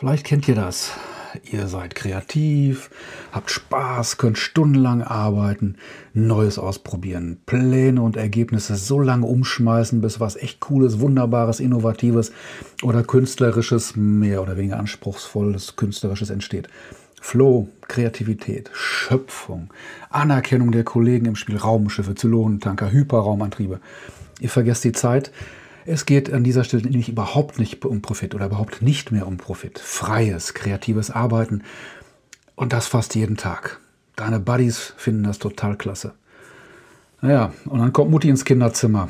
Vielleicht kennt ihr das. Ihr seid kreativ, habt Spaß, könnt stundenlang arbeiten, Neues ausprobieren, Pläne und Ergebnisse so lange umschmeißen, bis was echt Cooles, Wunderbares, Innovatives oder Künstlerisches, mehr oder weniger anspruchsvolles, Künstlerisches entsteht. Flow, Kreativität, Schöpfung, Anerkennung der Kollegen im Spiel, Raumschiffe, Zylonentanker, Hyperraumantriebe. Ihr vergesst die Zeit, es geht an dieser Stelle nämlich überhaupt nicht um Profit oder überhaupt nicht mehr um Profit. Freies, kreatives Arbeiten und das fast jeden Tag. Deine Buddies finden das total klasse. Naja, und dann kommt Mutti ins Kinderzimmer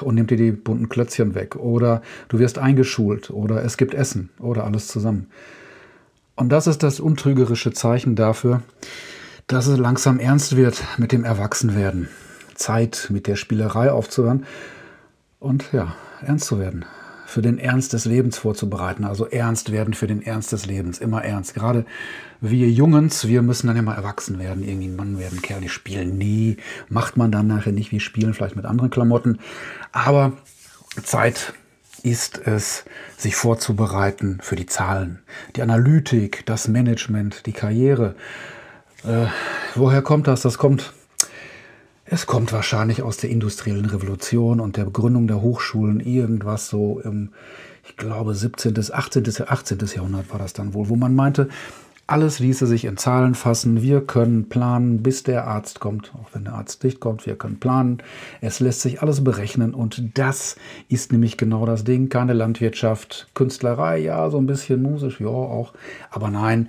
und nimmt dir die bunten Klötzchen weg. Oder du wirst eingeschult oder es gibt Essen oder alles zusammen. Und das ist das untrügerische Zeichen dafür, dass es langsam ernst wird mit dem Erwachsenwerden. Zeit mit der Spielerei aufzuhören und ja, ernst zu werden. Für den Ernst des Lebens vorzubereiten. Also ernst werden für den Ernst des Lebens. Immer ernst. Gerade wir Jungens, wir müssen dann immer erwachsen werden. Irgendwie ein Mann werden, Kerl, die spielen nie. Macht man dann nachher nicht. Wir spielen vielleicht mit anderen Klamotten. Aber Zeit ist es, sich vorzubereiten für die Zahlen. Die Analytik, das Management, die Karriere. Äh, woher kommt das? Das kommt es kommt wahrscheinlich aus der industriellen Revolution und der Begründung der Hochschulen irgendwas so im, ich glaube, 17., 18., 18. Jahrhundert war das dann wohl, wo man meinte, alles ließe sich in Zahlen fassen. Wir können planen, bis der Arzt kommt, auch wenn der Arzt nicht kommt. Wir können planen. Es lässt sich alles berechnen. Und das ist nämlich genau das Ding. Keine Landwirtschaft, Künstlerei, ja, so ein bisschen musisch, ja, auch. Aber nein,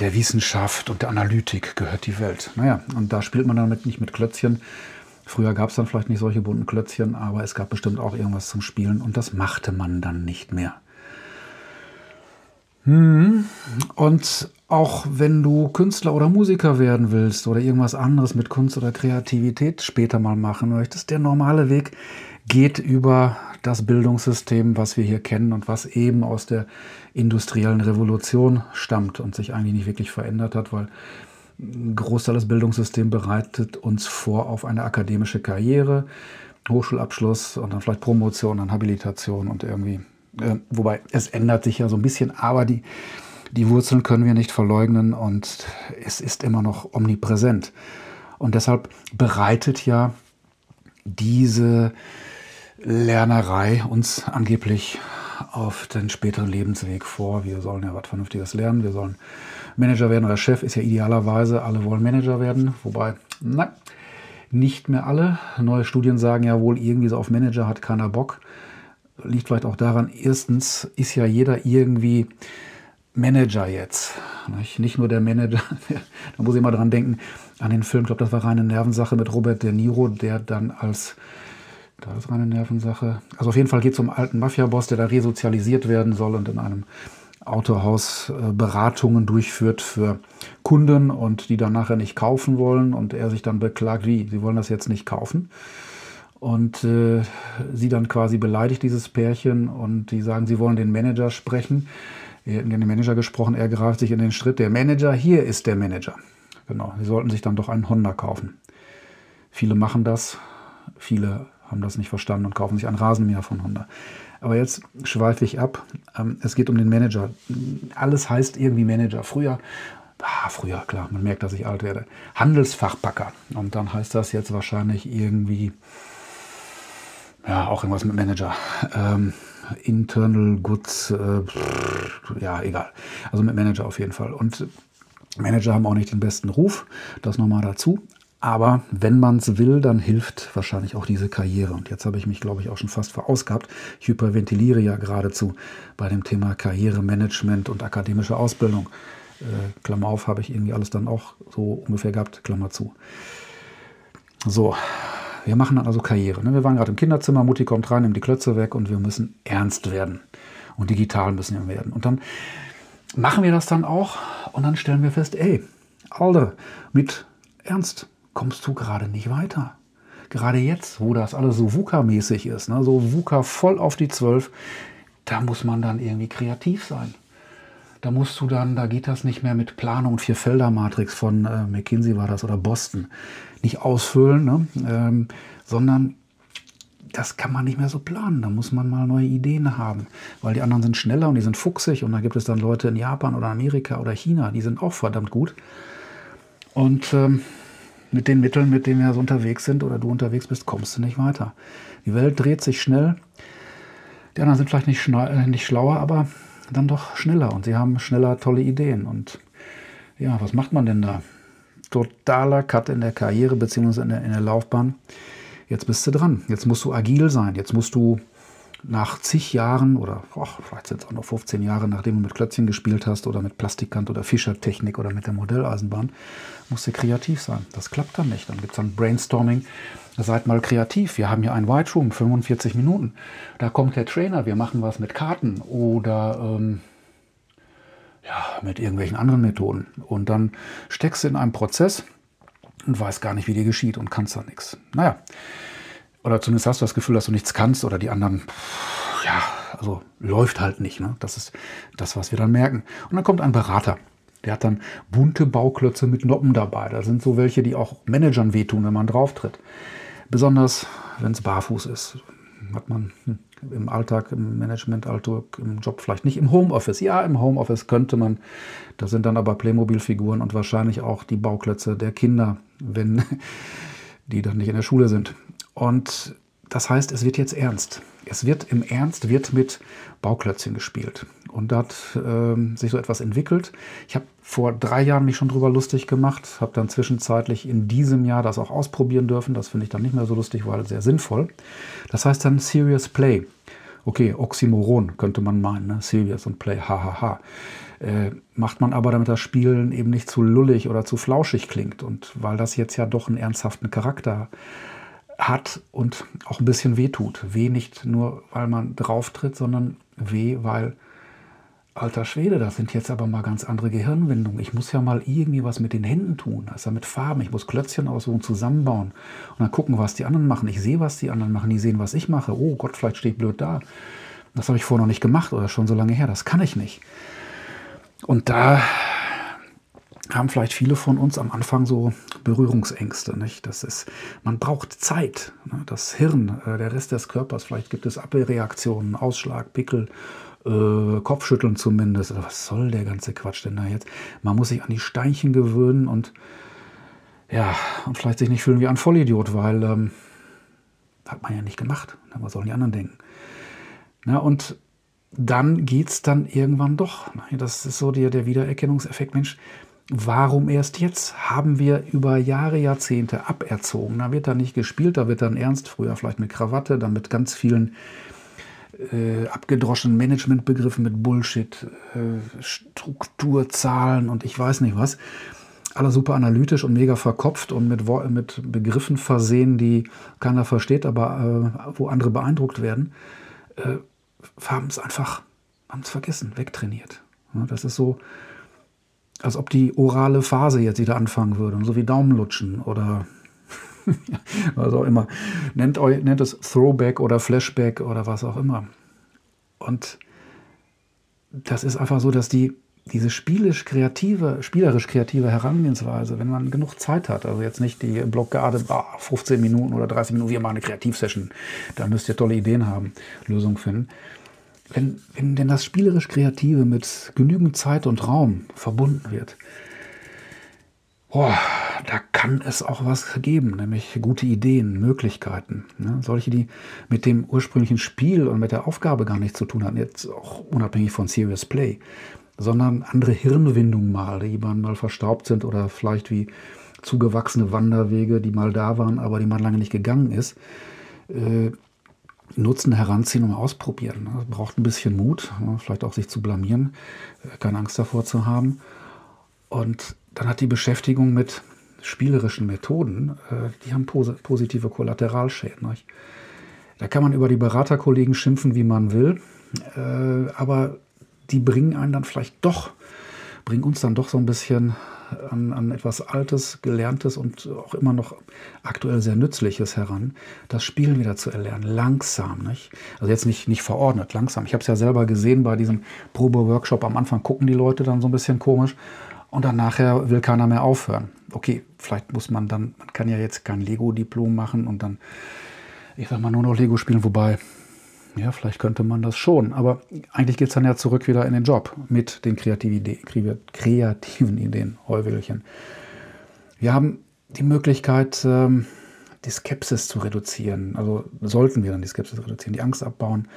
der Wissenschaft und der Analytik gehört die Welt. Naja, und da spielt man damit nicht mit Klötzchen. Früher gab es dann vielleicht nicht solche bunten Klötzchen, aber es gab bestimmt auch irgendwas zum Spielen und das machte man dann nicht mehr. Hm. Und auch wenn du Künstler oder Musiker werden willst oder irgendwas anderes mit Kunst oder Kreativität später mal machen möchtest, der normale Weg geht über das Bildungssystem, was wir hier kennen und was eben aus der industriellen Revolution stammt und sich eigentlich nicht wirklich verändert hat, weil ein Großteil des Bildungssystems bereitet uns vor auf eine akademische Karriere, Hochschulabschluss und dann vielleicht Promotion, dann Habilitation und irgendwie, äh, wobei es ändert sich ja so ein bisschen, aber die, die Wurzeln können wir nicht verleugnen und es ist immer noch omnipräsent. Und deshalb bereitet ja diese Lernerei uns angeblich auf den späteren Lebensweg vor. Wir sollen ja was Vernünftiges lernen. Wir sollen Manager werden oder Chef ist ja idealerweise, alle wollen Manager werden. Wobei, nein, nicht mehr alle. Neue Studien sagen ja wohl, irgendwie so auf Manager hat keiner Bock. Liegt vielleicht auch daran, erstens ist ja jeder irgendwie Manager jetzt. Nicht nur der Manager, da muss ich mal dran denken, an den Film, ich glaube, das war reine Nervensache mit Robert De Niro, der dann als da ist eine Nervensache. Also auf jeden Fall geht es um einen alten Mafia-Boss, der da resozialisiert werden soll und in einem Autohaus äh, Beratungen durchführt für Kunden und die dann nachher nicht kaufen wollen und er sich dann beklagt, wie, sie wollen das jetzt nicht kaufen. Und äh, sie dann quasi beleidigt dieses Pärchen und die sagen, sie wollen den Manager sprechen. Er hat den Manager gesprochen, er greift sich in den Schritt. Der Manager, hier ist der Manager. Genau, sie sollten sich dann doch einen Honda kaufen. Viele machen das, viele haben das nicht verstanden und kaufen sich ein Rasenmäher von Honda. Aber jetzt schweife ich ab. Ähm, es geht um den Manager. Alles heißt irgendwie Manager. Früher, ah, früher, klar, man merkt, dass ich alt werde. Handelsfachpacker. Und dann heißt das jetzt wahrscheinlich irgendwie, ja, auch irgendwas mit Manager. Ähm, Internal Goods, äh, ja, egal. Also mit Manager auf jeden Fall. Und Manager haben auch nicht den besten Ruf, das nochmal dazu. Aber wenn man es will, dann hilft wahrscheinlich auch diese Karriere. Und jetzt habe ich mich, glaube ich, auch schon fast verausgabt. Ich hyperventiliere ja geradezu bei dem Thema Karrieremanagement und akademische Ausbildung. Äh, Klammer auf, habe ich irgendwie alles dann auch so ungefähr gehabt, Klammer zu. So, wir machen dann also Karriere. Ne? Wir waren gerade im Kinderzimmer, Mutti kommt rein, nimmt die Klötze weg und wir müssen ernst werden. Und digital müssen wir werden. Und dann machen wir das dann auch und dann stellen wir fest, ey, Alter, mit Ernst kommst du gerade nicht weiter. Gerade jetzt, wo das alles so VUCA-mäßig ist, ne, so VUCA voll auf die 12, da muss man dann irgendwie kreativ sein. Da musst du dann, da geht das nicht mehr mit Planung und Vier-Felder-Matrix von äh, McKinsey war das oder Boston. Nicht ausfüllen, ne, ähm, sondern das kann man nicht mehr so planen. Da muss man mal neue Ideen haben, weil die anderen sind schneller und die sind fuchsig und da gibt es dann Leute in Japan oder Amerika oder China, die sind auch verdammt gut. Und ähm, mit den Mitteln, mit denen wir so unterwegs sind oder du unterwegs bist, kommst du nicht weiter. Die Welt dreht sich schnell. Die anderen sind vielleicht nicht, äh, nicht schlauer, aber dann doch schneller und sie haben schneller tolle Ideen. Und ja, was macht man denn da? Totaler Cut in der Karriere bzw. In, in der Laufbahn jetzt bist du dran. Jetzt musst du agil sein. Jetzt musst du nach zig Jahren oder oh, vielleicht sind es auch noch 15 Jahre, nachdem du mit Klötzchen gespielt hast oder mit Plastikkant oder Fischertechnik oder mit der Modelleisenbahn, musst du kreativ sein. Das klappt dann nicht. Dann gibt es dann Brainstorming. Seid mal kreativ. Wir haben hier ein White Room, 45 Minuten. Da kommt der Trainer, wir machen was mit Karten oder ähm, ja, mit irgendwelchen anderen Methoden. Und dann steckst du in einem Prozess, und weiß gar nicht, wie dir geschieht und kannst da nichts. Naja, oder zumindest hast du das Gefühl, dass du nichts kannst oder die anderen, ja, also läuft halt nicht. Ne? Das ist das, was wir dann merken. Und dann kommt ein Berater. Der hat dann bunte Bauklötze mit Noppen dabei. Da sind so welche, die auch Managern wehtun, wenn man drauf tritt. Besonders, wenn es barfuß ist. Hat man hm, im Alltag, im Management-Alltag, im Job vielleicht nicht. Im Homeoffice, ja, im Homeoffice könnte man. Da sind dann aber Playmobil-Figuren und wahrscheinlich auch die Bauklötze der Kinder, wenn die dann nicht in der Schule sind. Und das heißt, es wird jetzt ernst. Es wird im Ernst wird mit Bauklötzchen gespielt. Und da hat äh, sich so etwas entwickelt. Ich habe vor drei Jahren mich schon drüber lustig gemacht, habe dann zwischenzeitlich in diesem Jahr das auch ausprobieren dürfen. Das finde ich dann nicht mehr so lustig, weil sehr sinnvoll. Das heißt dann Serious Play. Okay, Oxymoron könnte man meinen, ne? Serious und Play, hahaha. Äh, macht man aber, damit das Spielen eben nicht zu lullig oder zu flauschig klingt. Und weil das jetzt ja doch einen ernsthaften Charakter hat und auch ein bisschen weh tut. Weh nicht nur, weil man drauf tritt, sondern weh, weil, alter Schwede, das sind jetzt aber mal ganz andere Gehirnwindungen. Ich muss ja mal irgendwie was mit den Händen tun, also mit Farben. Ich muss Klötzchen aussuchen, zusammenbauen und dann gucken, was die anderen machen. Ich sehe, was die anderen machen, die sehen, was ich mache. Oh Gott, vielleicht stehe ich blöd da. Das habe ich vorher noch nicht gemacht oder schon so lange her. Das kann ich nicht. Und da haben vielleicht viele von uns am Anfang so Berührungsängste. Nicht? Das ist, man braucht Zeit. Ne? Das Hirn, äh, der Rest des Körpers, vielleicht gibt es Abwehrreaktionen, Ausschlag, Pickel, äh, Kopfschütteln zumindest. Was soll der ganze Quatsch denn da jetzt? Man muss sich an die Steinchen gewöhnen und ja, und vielleicht sich nicht fühlen wie ein Vollidiot, weil ähm, hat man ja nicht gemacht. Ne? Was sollen die anderen denken? Na, und dann geht es dann irgendwann doch. Ne? Das ist so der, der Wiedererkennungseffekt. Mensch, Warum erst jetzt? Haben wir über Jahre, Jahrzehnte aberzogen. Da wird dann nicht gespielt, da wird dann ernst, früher vielleicht mit Krawatte, dann mit ganz vielen äh, abgedroschenen Managementbegriffen, mit Bullshit, äh, Strukturzahlen und ich weiß nicht was. Alle super analytisch und mega verkopft und mit, mit Begriffen versehen, die keiner versteht, aber äh, wo andere beeindruckt werden. Äh, haben es einfach, haben es vergessen, wegtrainiert. Ja, das ist so, als ob die orale Phase jetzt wieder anfangen würde, so wie Daumenlutschen oder was auch immer. Nennt, euch, nennt es Throwback oder Flashback oder was auch immer. Und das ist einfach so, dass die, diese spielisch kreative, spielerisch kreative Herangehensweise, wenn man genug Zeit hat, also jetzt nicht die Blockade, ah, 15 Minuten oder 30 Minuten, wir machen eine Kreativsession, da müsst ihr tolle Ideen haben, Lösungen finden wenn, wenn denn das spielerisch Kreative mit genügend Zeit und Raum verbunden wird, boah, da kann es auch was geben, nämlich gute Ideen, Möglichkeiten. Ne? Solche, die mit dem ursprünglichen Spiel und mit der Aufgabe gar nichts zu tun hatten, jetzt auch unabhängig von Serious Play, sondern andere Hirnwindungen mal, die mal verstaubt sind oder vielleicht wie zugewachsene Wanderwege, die mal da waren, aber die man lange nicht gegangen ist. Äh, Nutzen heranziehen und ausprobieren. Das braucht ein bisschen Mut, vielleicht auch sich zu blamieren, äh, keine Angst davor zu haben. Und dann hat die Beschäftigung mit spielerischen Methoden, äh, die haben positive Kollateralschäden. Da kann man über die Beraterkollegen schimpfen, wie man will, äh, aber die bringen einen dann vielleicht doch, bringen uns dann doch so ein bisschen an, an etwas Altes, Gelerntes und auch immer noch aktuell sehr Nützliches heran, das Spielen wieder zu erlernen, langsam. Nicht? Also jetzt nicht, nicht verordnet, langsam. Ich habe es ja selber gesehen bei diesem Probe-Workshop. Am Anfang gucken die Leute dann so ein bisschen komisch und dann nachher will keiner mehr aufhören. Okay, vielleicht muss man dann, man kann ja jetzt kein Lego-Diplom machen und dann ich sag mal, nur noch Lego spielen, wobei, ja, vielleicht könnte man das schon. Aber eigentlich geht es dann ja zurück wieder in den Job mit den kreativen Ideen, Heuwelchen. Wir haben die Möglichkeit, ähm, die Skepsis zu reduzieren. Also sollten wir dann die Skepsis reduzieren, die Angst abbauen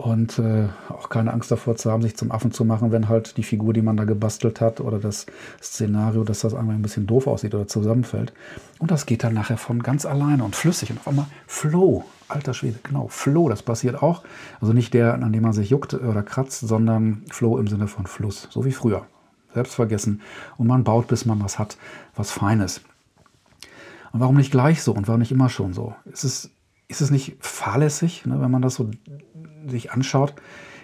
und äh, auch keine Angst davor zu haben, sich zum Affen zu machen, wenn halt die Figur, die man da gebastelt hat oder das Szenario, dass das einmal ein bisschen doof aussieht oder zusammenfällt. Und das geht dann nachher von ganz alleine und flüssig und auf einmal Flow. Alter Schwede, genau, Flow, das passiert auch. Also nicht der, an dem man sich juckt oder kratzt, sondern Flow im Sinne von Fluss, so wie früher. Selbstvergessen und man baut, bis man was hat, was Feines. Und warum nicht gleich so und warum nicht immer schon so? Es, ist es nicht fahrlässig, ne, wenn man das so sich anschaut?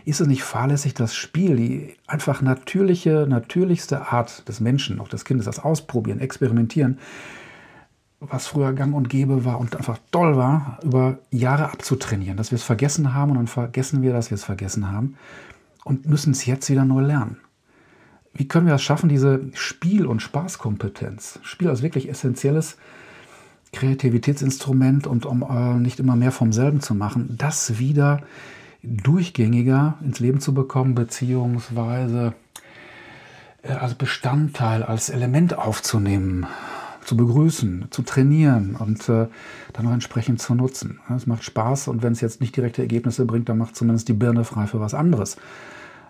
Ist es nicht fahrlässig, das Spiel, die einfach natürliche, natürlichste Art des Menschen, auch des Kindes, das Ausprobieren, Experimentieren, was früher gang und gäbe war und einfach toll war, über Jahre abzutrainieren, dass wir es vergessen haben und dann vergessen wir, dass wir es vergessen haben und müssen es jetzt wieder neu lernen. Wie können wir es schaffen, diese Spiel- und Spaßkompetenz, Spiel als wirklich essentielles Kreativitätsinstrument und um äh, nicht immer mehr vom selben zu machen, das wieder durchgängiger ins Leben zu bekommen, beziehungsweise äh, als Bestandteil, als Element aufzunehmen, zu begrüßen, zu trainieren und äh, dann auch entsprechend zu nutzen. Es macht Spaß und wenn es jetzt nicht direkte Ergebnisse bringt, dann macht zumindest die Birne frei für was anderes.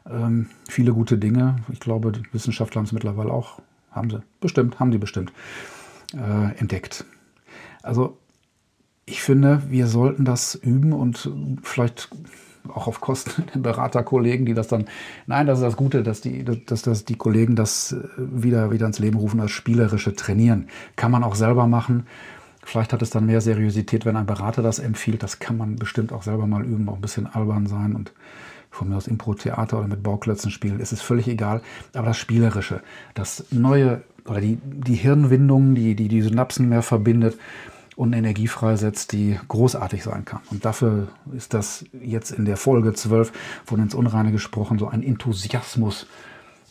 Ähm, viele gute Dinge. Ich glaube, die Wissenschaftler haben es mittlerweile auch, haben sie bestimmt, haben die bestimmt äh, entdeckt. Also ich finde, wir sollten das üben und vielleicht auch auf Kosten der Beraterkollegen, die das dann, nein, das ist das Gute, dass die, dass, dass die Kollegen das äh, wieder, wieder ins Leben rufen als spielerische Trainieren. Kann man auch selber machen. Vielleicht hat es dann mehr Seriosität, wenn ein Berater das empfiehlt. Das kann man bestimmt auch selber mal üben, auch ein bisschen albern sein und von mir aus Impro-Theater oder mit Bauklötzen spielen. Es ist völlig egal. Aber das Spielerische, das Neue oder die, die Hirnwindung, die, die die Synapsen mehr verbindet, und Energie freisetzt, die großartig sein kann. Und dafür ist das jetzt in der Folge 12 von ins Unreine gesprochen so ein Enthusiasmus.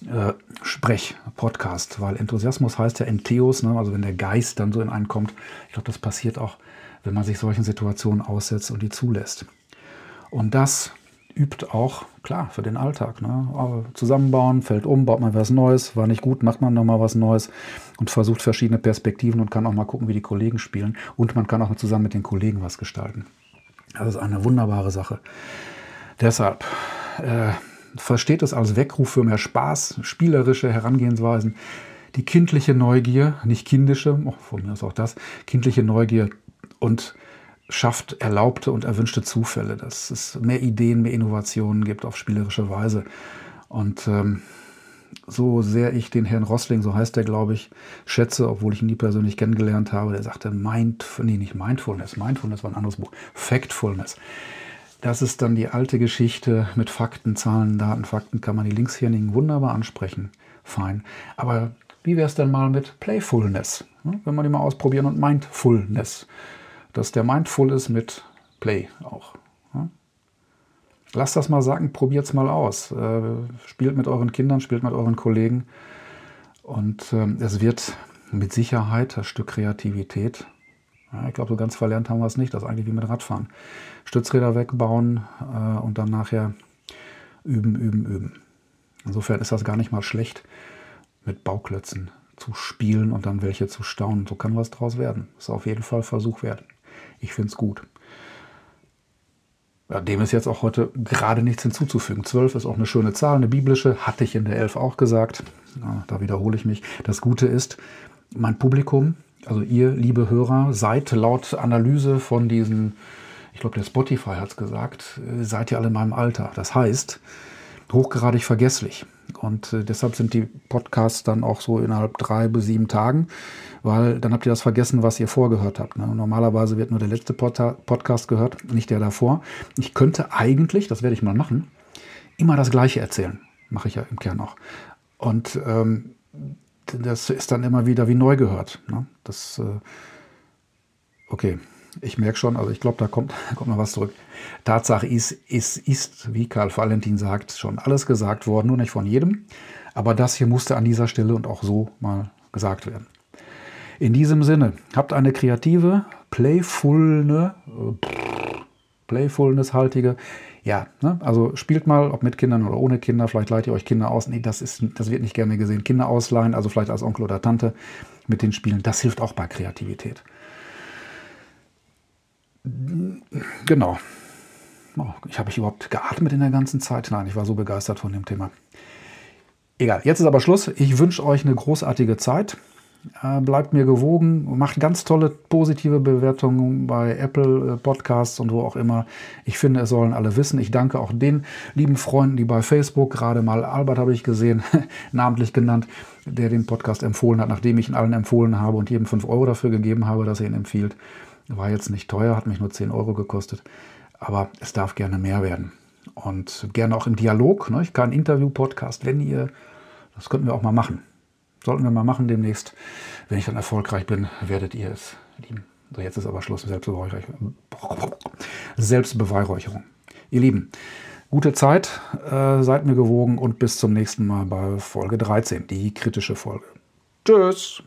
Äh, Sprech-Podcast, weil Enthusiasmus heißt ja Entheos, ne? also wenn der Geist dann so in einen kommt. Ich glaube, das passiert auch, wenn man sich solchen Situationen aussetzt und die zulässt. Und das übt auch, klar, für den Alltag. Ne? Zusammenbauen, fällt um, baut man was Neues, war nicht gut, macht man nochmal was Neues und versucht verschiedene Perspektiven und kann auch mal gucken, wie die Kollegen spielen. Und man kann auch zusammen mit den Kollegen was gestalten. Das ist eine wunderbare Sache. Deshalb äh, versteht es als Weckruf für mehr Spaß, spielerische Herangehensweisen, die kindliche Neugier, nicht kindische, oh, von mir ist auch das, kindliche Neugier und schafft erlaubte und erwünschte Zufälle, dass es mehr Ideen, mehr Innovationen gibt auf spielerische Weise. Und ähm, so sehr ich den Herrn Rossling, so heißt er, glaube ich, schätze, obwohl ich ihn nie persönlich kennengelernt habe, der sagte Mind, nee, nicht Mindfulness, Mindfulness war ein anderes Buch, Factfulness. Das ist dann die alte Geschichte mit Fakten, Zahlen, Daten, Fakten, kann man die Linkshirnigen wunderbar ansprechen. Fein. Aber wie wäre es denn mal mit Playfulness? Hm? Wenn man die mal ausprobieren und Mindfulness dass der mindful ist mit Play auch. Lasst das mal sagen, probiert es mal aus. Äh, spielt mit euren Kindern, spielt mit euren Kollegen. Und äh, es wird mit Sicherheit das Stück Kreativität. Ich glaube, so ganz verlernt haben wir es nicht. Das ist eigentlich wie mit Radfahren. Stützräder wegbauen äh, und dann nachher üben, üben, üben. Insofern ist das gar nicht mal schlecht, mit Bauklötzen zu spielen und dann welche zu staunen. So kann was draus werden. Ist auf jeden Fall Versuch wert. Ich finde es gut. Dem ist jetzt auch heute gerade nichts hinzuzufügen. Zwölf ist auch eine schöne Zahl, eine biblische, hatte ich in der Elf auch gesagt. Ja, da wiederhole ich mich. Das Gute ist, mein Publikum, also ihr, liebe Hörer, seid laut Analyse von diesen, ich glaube, der Spotify hat es gesagt, seid ihr alle in meinem Alter. Das heißt, hochgradig vergesslich. Und äh, deshalb sind die Podcasts dann auch so innerhalb drei bis sieben Tagen, weil dann habt ihr das vergessen, was ihr vorgehört habt. Ne? Normalerweise wird nur der letzte Pod Podcast gehört, nicht der davor. Ich könnte eigentlich, das werde ich mal machen, immer das Gleiche erzählen. Mache ich ja im Kern auch. Und ähm, das ist dann immer wieder wie neu gehört. Ne? Das, äh, okay, ich merke schon, also ich glaube, da kommt, kommt noch was zurück. Tatsache ist, es ist, wie Karl Valentin sagt, schon alles gesagt worden, nur nicht von jedem. Aber das hier musste an dieser Stelle und auch so mal gesagt werden. In diesem Sinne, habt eine kreative, playful, Playfulness-haltige. Ja, ne? also spielt mal, ob mit Kindern oder ohne Kinder. Vielleicht leiht ihr euch Kinder aus. Nee, das, ist, das wird nicht gerne gesehen. Kinder ausleihen, also vielleicht als Onkel oder Tante mit den Spielen. Das hilft auch bei Kreativität. Genau. Oh, ich habe ich überhaupt geatmet in der ganzen Zeit? Nein, ich war so begeistert von dem Thema. Egal, jetzt ist aber Schluss. Ich wünsche euch eine großartige Zeit. Äh, bleibt mir gewogen, macht ganz tolle positive Bewertungen bei Apple äh, Podcasts und wo auch immer. Ich finde, es sollen alle wissen. Ich danke auch den lieben Freunden, die bei Facebook, gerade mal Albert habe ich gesehen, namentlich genannt, der den Podcast empfohlen hat, nachdem ich ihn allen empfohlen habe und jedem 5 Euro dafür gegeben habe, dass er ihn empfiehlt. War jetzt nicht teuer, hat mich nur 10 Euro gekostet, aber es darf gerne mehr werden. Und gerne auch im Dialog, ne? kein Interview-Podcast, wenn ihr, das könnten wir auch mal machen Sollten wir mal machen demnächst. Wenn ich dann erfolgreich bin, werdet ihr es lieben. So, jetzt ist aber Schluss Selbstbeweihräucherung. Selbstbeweihräucherung. Ihr Lieben, gute Zeit, äh, seid mir gewogen und bis zum nächsten Mal bei Folge 13, die kritische Folge. Tschüss!